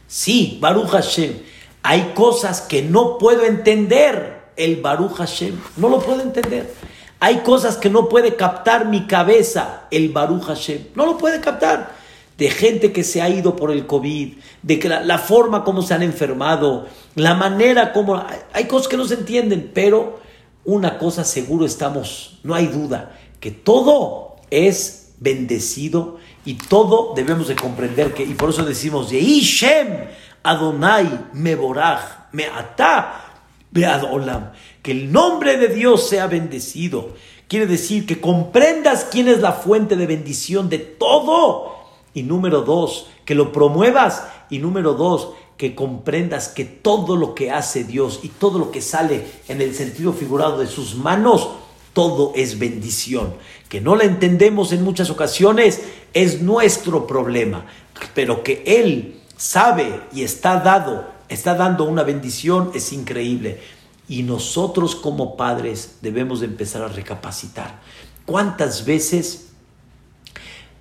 Sí, Baruch Hashem. Hay cosas que no puedo entender. El Baruch Hashem. No lo puedo entender. Hay cosas que no puede captar mi cabeza. El Baruch Hashem. No lo puede captar de gente que se ha ido por el COVID, de que la, forma como se han enfermado, la manera como... Hay cosas que no se entienden, pero una cosa seguro estamos, no hay duda, que todo es bendecido y todo debemos de comprender que, y por eso decimos, Shem Adonai Meborach Meata Beadolam, que el nombre de Dios sea bendecido. Quiere decir que comprendas quién es la fuente de bendición de todo y número dos, que lo promuevas. Y número dos, que comprendas que todo lo que hace Dios y todo lo que sale en el sentido figurado de sus manos, todo es bendición. Que no la entendemos en muchas ocasiones es nuestro problema, pero que Él sabe y está dado, está dando una bendición es increíble. Y nosotros como padres debemos de empezar a recapacitar. ¿Cuántas veces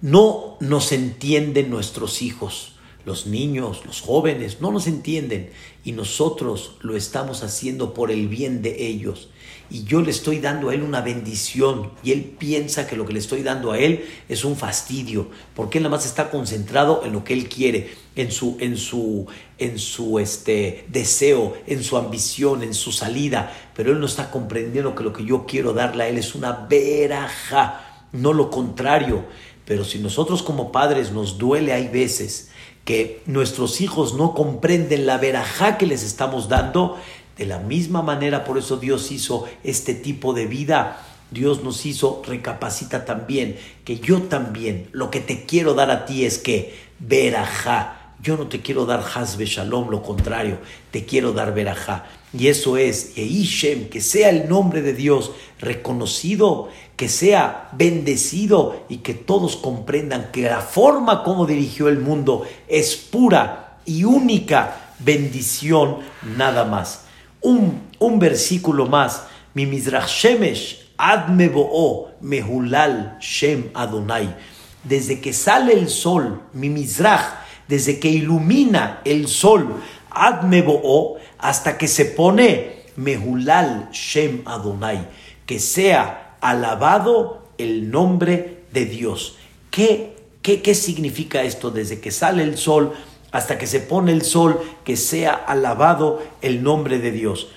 no nos entienden nuestros hijos, los niños, los jóvenes, no nos entienden y nosotros lo estamos haciendo por el bien de ellos. Y yo le estoy dando a él una bendición y él piensa que lo que le estoy dando a él es un fastidio, porque él nada más está concentrado en lo que él quiere, en su, en su, en su este, deseo, en su ambición, en su salida, pero él no está comprendiendo que lo que yo quiero darle a él es una veraja, no lo contrario. Pero si nosotros como padres nos duele, hay veces que nuestros hijos no comprenden la verajá que les estamos dando, de la misma manera, por eso Dios hizo este tipo de vida. Dios nos hizo, recapacita también, que yo también, lo que te quiero dar a ti es que verajá. Yo no te quiero dar hasbe shalom, lo contrario, te quiero dar verajá. Y eso es Yehishem, que sea el nombre de Dios reconocido, que sea bendecido y que todos comprendan que la forma como dirigió el mundo es pura y única bendición nada más. Un, versículo más. Mi Mizrach Shemesh mehulal Shem Adonai. Desde que sale el sol, mi Mizrach, desde que ilumina el sol, ad hasta que se pone Mehulal Shem Adonai, que sea alabado el nombre de Dios. ¿Qué, qué, qué significa esto? Desde que sale el sol hasta que se pone el sol, que sea alabado el nombre de Dios.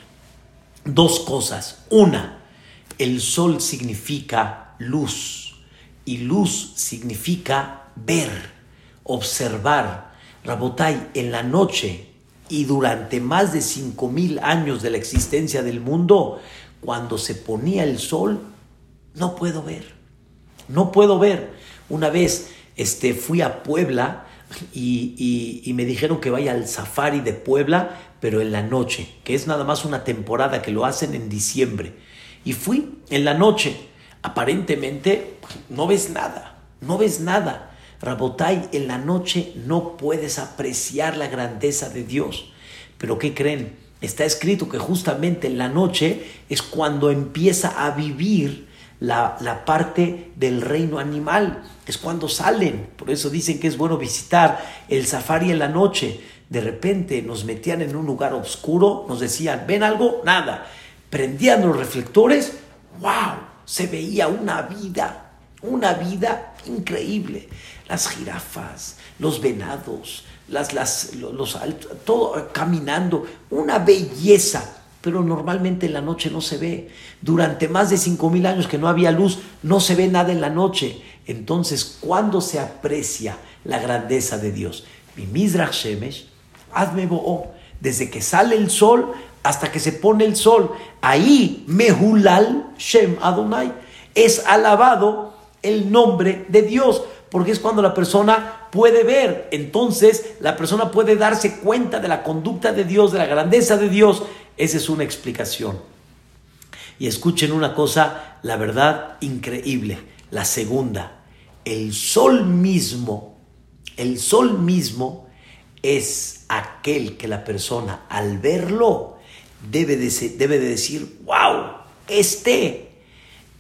Dos cosas. Una, el sol significa luz y luz significa ver, observar. Rabotai, en la noche y durante más de cinco mil años de la existencia del mundo, cuando se ponía el sol, no puedo ver. No puedo ver. Una vez este, fui a Puebla y, me dijeron que vaya al safari de Puebla, pero en la noche, que es nada más una temporada que lo hacen en diciembre. Y fui en la noche. Aparentemente no ves nada, no ves nada. Rabotai, en la noche no puedes apreciar la grandeza de Dios. Pero ¿qué creen? Está escrito que justamente en la noche es cuando empieza a vivir la, la, parte del reino animal. Es cuando salen. Por eso dicen que es bueno visitar el safari en la noche. De repente nos metían en un lugar oscuro, nos decían, ¿ven algo? Nada. Prendían los reflectores, ¡wow! Se veía una vida, una vida increíble las jirafas, los venados, las, las, los, todo caminando, una belleza. Pero normalmente en la noche no se ve. Durante más de cinco mil años que no había luz, no se ve nada en la noche. Entonces, ¿cuándo se aprecia la grandeza de Dios? Mi Shemesh, hazme bo'o. Desde que sale el sol hasta que se pone el sol. Ahí, Mehulal Shem Adonai. Es alabado el nombre de Dios porque es cuando la persona puede ver. Entonces la persona puede darse cuenta de la conducta de Dios, de la grandeza de Dios. Esa es una explicación. Y escuchen una cosa, la verdad, increíble. La segunda, el sol mismo, el sol mismo es aquel que la persona al verlo debe de, debe de decir, wow, este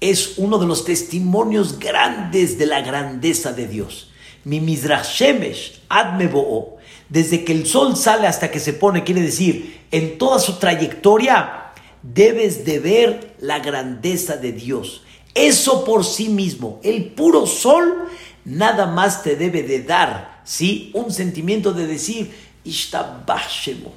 es uno de los testimonios grandes de la grandeza de Dios. Mi Mizrashemesh Admebo, desde que el sol sale hasta que se pone, quiere decir, en toda su trayectoria, debes de ver la grandeza de Dios. Eso por sí mismo, el puro sol, nada más te debe de dar, ¿sí? Un sentimiento de decir, Ishtabashemo,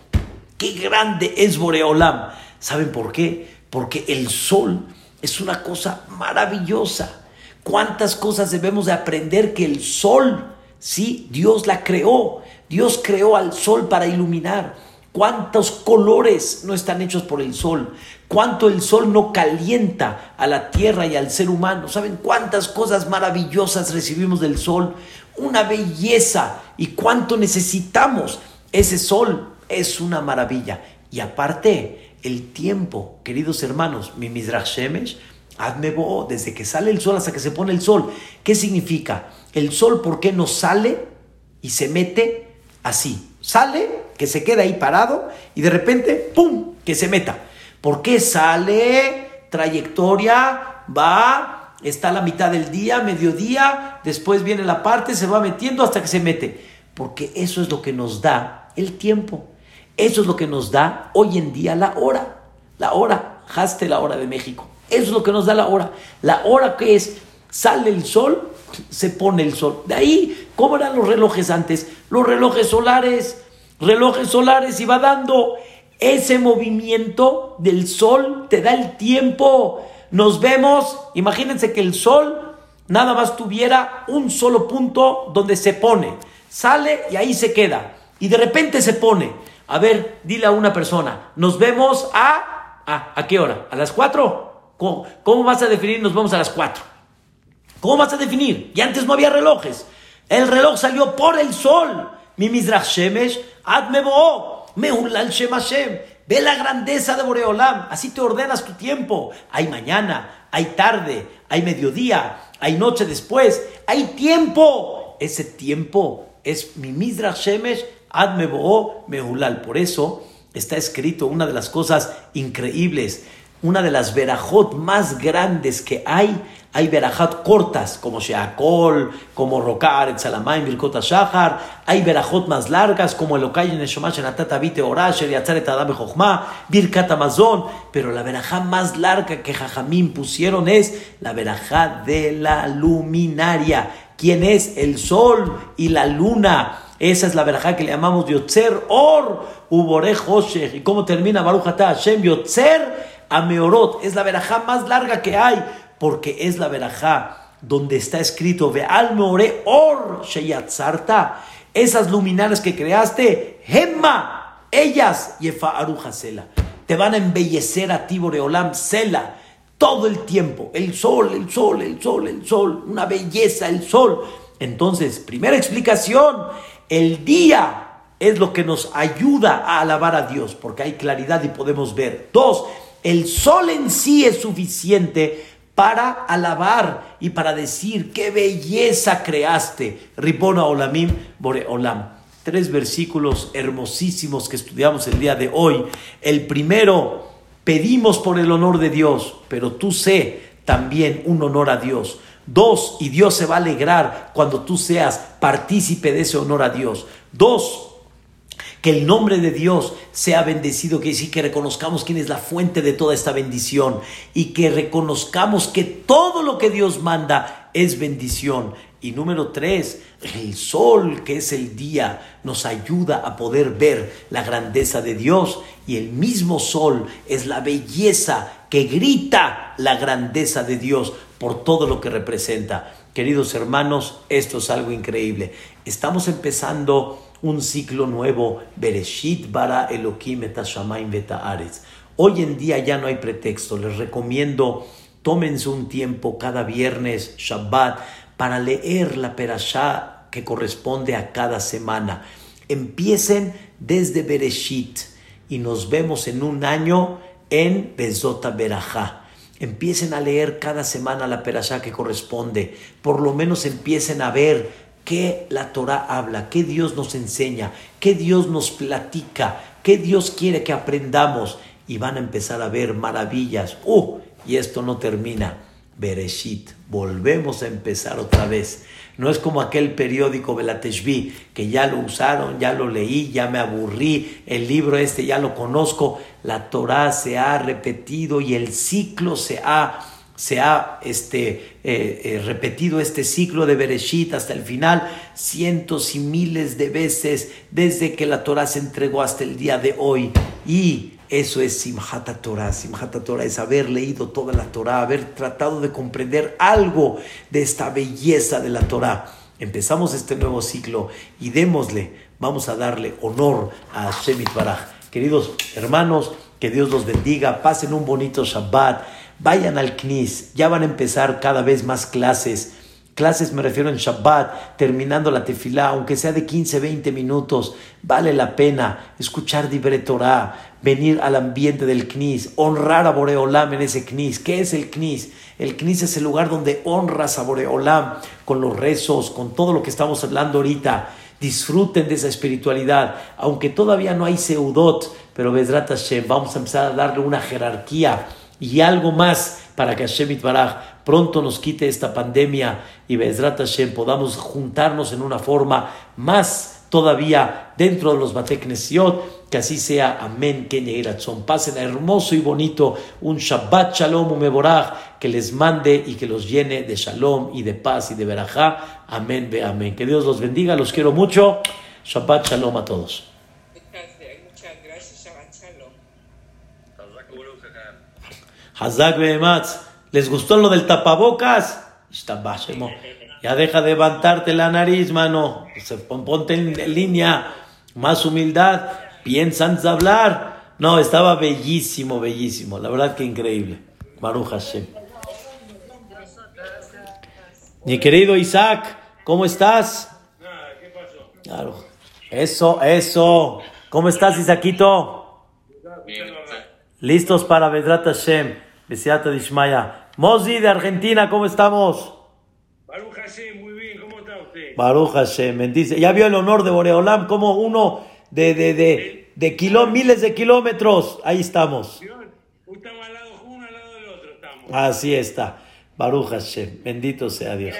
qué grande es Boreolam. ¿Saben por qué? Porque el sol es una cosa maravillosa. ¿Cuántas cosas debemos de aprender que el sol, sí, Dios la creó? Dios creó al sol para iluminar. ¿Cuántos colores no están hechos por el sol? ¿Cuánto el sol no calienta a la tierra y al ser humano? ¿Saben cuántas cosas maravillosas recibimos del sol? Una belleza. ¿Y cuánto necesitamos? Ese sol es una maravilla. Y aparte, el tiempo, queridos hermanos, mi Mizrach Shemesh, desde que sale el sol hasta que se pone el sol. ¿Qué significa? El sol, ¿por qué no sale y se mete así? Sale, que se queda ahí parado y de repente, ¡pum!, que se meta. ¿Por qué sale? Trayectoria, va, está a la mitad del día, mediodía, después viene la parte, se va metiendo hasta que se mete. Porque eso es lo que nos da el tiempo. Eso es lo que nos da hoy en día la hora. La hora, jaste la hora de México. Eso es lo que nos da la hora. La hora que es, sale el sol, se pone el sol. De ahí, ¿cómo eran los relojes antes? Los relojes solares, relojes solares, y va dando ese movimiento del sol, te da el tiempo. Nos vemos, imagínense que el sol nada más tuviera un solo punto donde se pone. Sale y ahí se queda. Y de repente se pone. A ver, dile a una persona, nos vemos a... ¿A, ¿a qué hora? ¿A las 4? ¿Cómo, ¿Cómo vas a definir nos vemos a las 4? ¿Cómo vas a definir? Y antes no había relojes. El reloj salió por el sol. Mi Mizrach Shemesh, Admebo, Meulal Shem Hashem. Ve la grandeza de Boreolam. Así te ordenas tu tiempo. Hay mañana, hay tarde, hay mediodía, hay noche después. Hay tiempo. Ese tiempo es mi Mizrach Shemesh Admebo Mehulal. Por eso está escrito una de las cosas increíbles, una de las verajot más grandes que hay. Hay verajot cortas, como Sheakol, como Rokar, Salamayim, Birkot Shahar. Hay verajot más largas, como el Okay Neshomash, Natata Vite Orasher, Yatzaret Adam Jochma, Birkat Amazon. Pero la verajá más larga que Jajamín pusieron es la verajá de la luminaria. ¿Quién es? El sol y la luna. Esa es la verajá que le llamamos Yotzer Or Ubore Hoshech. ¿Y cómo termina Baruch Atah Hashem Yotzer Ameorot? Es la verajá más larga que hay, porque es la verajá donde está escrito Ve'al Meore Or Sheyatzarta. Esas luminarias que creaste, Gemma, ellas, Yefa Aruja Sela. Te van a embellecer a ti, Boreolam Sela todo el tiempo. El sol, el sol, el sol, el sol, una belleza, el sol. Entonces, primera explicación, el día es lo que nos ayuda a alabar a Dios, porque hay claridad y podemos ver. Dos, el sol en sí es suficiente para alabar y para decir qué belleza creaste. Ribona Olamim Bore Olam. Tres versículos hermosísimos que estudiamos el día de hoy. El primero, pedimos por el honor de Dios, pero tú sé también un honor a Dios. Dos, y Dios se va a alegrar cuando tú seas partícipe de ese honor a Dios. Dos, Que el nombre de Dios sea bendecido, que sí que reconozcamos quién es la fuente de toda esta bendición y que reconozcamos que todo lo que Dios manda es bendición. Y número tres, el sol, que es el día, nos ayuda a poder ver la grandeza de Dios. Y el mismo sol es la belleza que grita la grandeza de Dios por todo lo que representa. Queridos hermanos, esto es algo increíble. Estamos empezando un ciclo nuevo, Bereshit bara Elohim et Hoy en día ya no hay pretexto. Les recomiendo, tómense un tiempo cada viernes, Shabbat, para leer la perashá que corresponde a cada semana. Empiecen desde Bereshit y nos vemos en un año en Bezota Berajá. Empiecen a leer cada semana la perashá que corresponde. Por lo menos empiecen a ver qué la Torah habla, qué Dios nos enseña, qué Dios nos platica, qué Dios quiere que aprendamos. Y van a empezar a ver maravillas. ¡Uh! Y esto no termina. Bereshit. Volvemos a empezar otra vez. No es como aquel periódico Belateshvi, que ya lo usaron, ya lo leí, ya me aburrí, el libro este ya lo conozco. La Torah se ha repetido y el ciclo se ha, se ha este, eh, eh, repetido, este ciclo de Bereshit hasta el final, cientos y miles de veces desde que la Torah se entregó hasta el día de hoy. Y eso es Simhat Torah. Simhat Torah es haber leído toda la Torah, haber tratado de comprender algo de esta belleza de la Torah. Empezamos este nuevo ciclo y démosle, vamos a darle honor a Shemit Baraj. Queridos hermanos, que Dios los bendiga, pasen un bonito Shabbat, vayan al Knis, ya van a empezar cada vez más clases Clases me refiero en Shabbat, terminando la tefilá, aunque sea de 15, 20 minutos, vale la pena escuchar Dibre Torah, venir al ambiente del Knis, honrar a Boreolam en ese Knis. ¿Qué es el Knis? El Knis es el lugar donde honras a Boreolam con los rezos, con todo lo que estamos hablando ahorita. Disfruten de esa espiritualidad, aunque todavía no hay seudot, pero Bezrat Hashem, vamos a empezar a darle una jerarquía y algo más para que Hashem Itbaraj pronto nos quite esta pandemia y Bezrat Hashem podamos juntarnos en una forma más todavía dentro de los Bateknesiot, que así sea. Amén. Que Pasen hermoso y bonito un Shabbat Shalom Meborach que les mande y que los llene de Shalom y de paz y de Berajá. Amén, ve amén. Que Dios los bendiga, los quiero mucho. Shabbat Shalom a todos. Muchas gracias, Shabbat Shalom. Hazak ¿Les gustó lo del tapabocas? Ya deja de levantarte la nariz, mano. Ponte en línea. Más humildad. Piensan hablar. No, estaba bellísimo, bellísimo. La verdad que increíble. Baruch Hashem. Mi querido Isaac, ¿cómo estás? Claro. Eso, eso. ¿Cómo estás, Isaquito? Listos para Vedrat Hashem. Besiata Dishmaya. Mozi de Argentina, ¿cómo estamos? Baruch Hashem, muy bien, ¿cómo está usted? Baruch Hashem, bendice. Ya vio el honor de Boreolam, como uno de, de, de, de miles de kilómetros, ahí estamos. Estamos al lado uno al lado del otro, estamos. Así está. Baruch Hashem, bendito sea Dios.